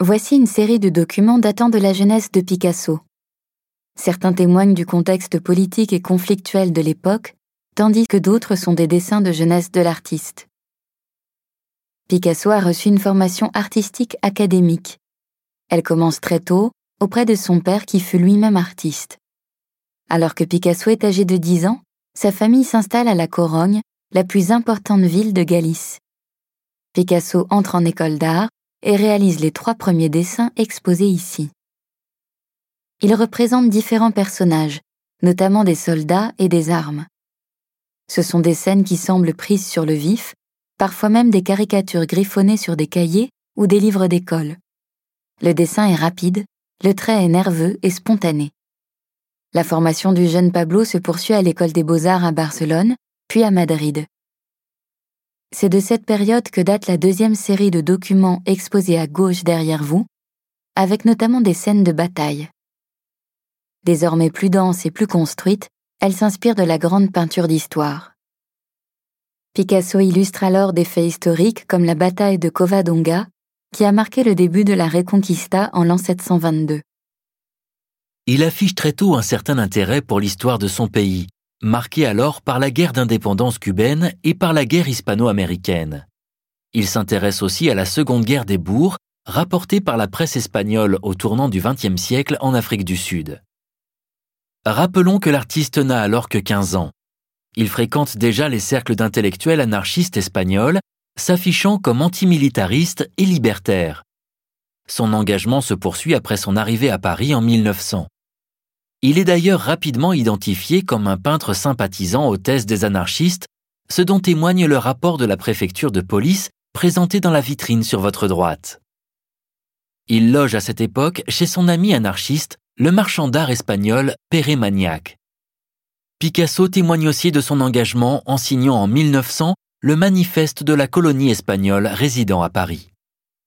Voici une série de documents datant de la jeunesse de Picasso. Certains témoignent du contexte politique et conflictuel de l'époque, tandis que d'autres sont des dessins de jeunesse de l'artiste. Picasso a reçu une formation artistique académique. Elle commence très tôt, auprès de son père qui fut lui-même artiste. Alors que Picasso est âgé de 10 ans, sa famille s'installe à La Corogne, la plus importante ville de Galice. Picasso entre en école d'art et réalise les trois premiers dessins exposés ici. Il représente différents personnages, notamment des soldats et des armes. Ce sont des scènes qui semblent prises sur le vif, parfois même des caricatures griffonnées sur des cahiers ou des livres d'école. Le dessin est rapide, le trait est nerveux et spontané. La formation du jeune Pablo se poursuit à l'école des beaux-arts à Barcelone, puis à Madrid. C'est de cette période que date la deuxième série de documents exposés à gauche derrière vous, avec notamment des scènes de bataille. Désormais plus dense et plus construite, elle s'inspire de la grande peinture d'histoire. Picasso illustre alors des faits historiques comme la bataille de Covadonga, qui a marqué le début de la Reconquista en l'an 722. Il affiche très tôt un certain intérêt pour l'histoire de son pays, marqué alors par la guerre d'indépendance cubaine et par la guerre hispano-américaine. Il s'intéresse aussi à la Seconde Guerre des Boers, rapportée par la presse espagnole au tournant du XXe siècle en Afrique du Sud. Rappelons que l'artiste n'a alors que 15 ans. Il fréquente déjà les cercles d'intellectuels anarchistes espagnols, s'affichant comme antimilitariste et libertaire. Son engagement se poursuit après son arrivée à Paris en 1900. Il est d'ailleurs rapidement identifié comme un peintre sympathisant aux thèses des anarchistes, ce dont témoigne le rapport de la préfecture de police présenté dans la vitrine sur votre droite. Il loge à cette époque chez son ami anarchiste, le marchand d'art espagnol Pere Maniac. Picasso témoigne aussi de son engagement en signant en 1900 le manifeste de la colonie espagnole résidant à Paris.